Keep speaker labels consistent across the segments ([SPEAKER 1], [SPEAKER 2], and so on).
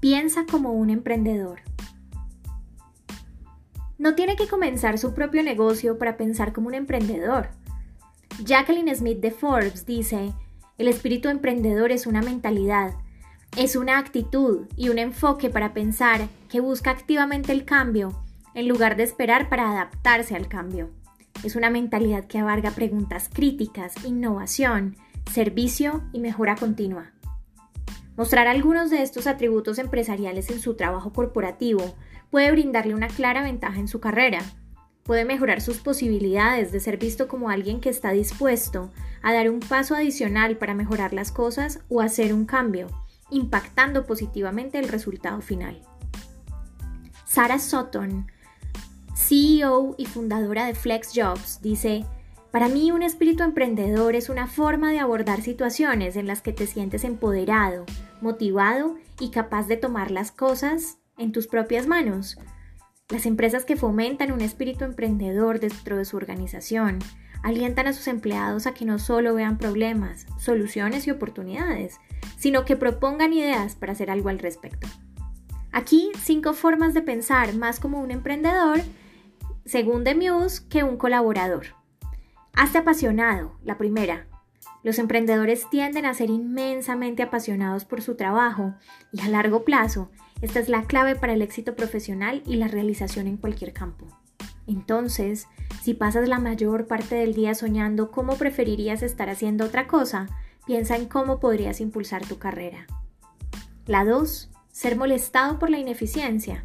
[SPEAKER 1] Piensa como un emprendedor. No tiene que comenzar su propio negocio para pensar como un emprendedor. Jacqueline Smith de Forbes dice, el espíritu emprendedor es una mentalidad, es una actitud y un enfoque para pensar que busca activamente el cambio en lugar de esperar para adaptarse al cambio. Es una mentalidad que abarca preguntas críticas, innovación, servicio y mejora continua. Mostrar algunos de estos atributos empresariales en su trabajo corporativo puede brindarle una clara ventaja en su carrera. Puede mejorar sus posibilidades de ser visto como alguien que está dispuesto a dar un paso adicional para mejorar las cosas o hacer un cambio, impactando positivamente el resultado final. Sarah Sutton, CEO y fundadora de Flex Jobs, dice, para mí un espíritu emprendedor es una forma de abordar situaciones en las que te sientes empoderado, motivado y capaz de tomar las cosas en tus propias manos. Las empresas que fomentan un espíritu emprendedor dentro de su organización alientan a sus empleados a que no solo vean problemas, soluciones y oportunidades, sino que propongan ideas para hacer algo al respecto. Aquí cinco formas de pensar más como un emprendedor, según The Muse, que un colaborador. Hazte apasionado, la primera. Los emprendedores tienden a ser inmensamente apasionados por su trabajo y a largo plazo, esta es la clave para el éxito profesional y la realización en cualquier campo. Entonces, si pasas la mayor parte del día soñando cómo preferirías estar haciendo otra cosa, piensa en cómo podrías impulsar tu carrera. La 2. Ser molestado por la ineficiencia.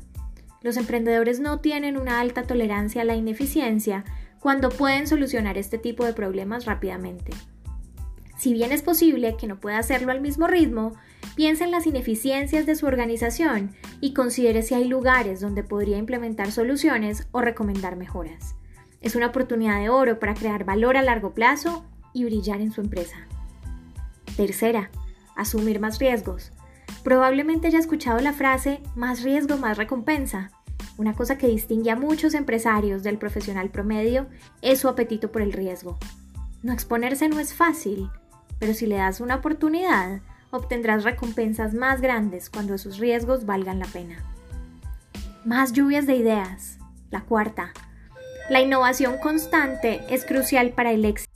[SPEAKER 1] Los emprendedores no tienen una alta tolerancia a la ineficiencia cuando pueden solucionar este tipo de problemas rápidamente. Si bien es posible que no pueda hacerlo al mismo ritmo, piensa en las ineficiencias de su organización y considere si hay lugares donde podría implementar soluciones o recomendar mejoras. Es una oportunidad de oro para crear valor a largo plazo y brillar en su empresa. Tercera, asumir más riesgos. Probablemente haya escuchado la frase más riesgo, más recompensa. Una cosa que distingue a muchos empresarios del profesional promedio es su apetito por el riesgo. No exponerse no es fácil, pero si le das una oportunidad, obtendrás recompensas más grandes cuando esos riesgos valgan la pena. Más lluvias de ideas. La cuarta. La innovación constante es crucial para el éxito.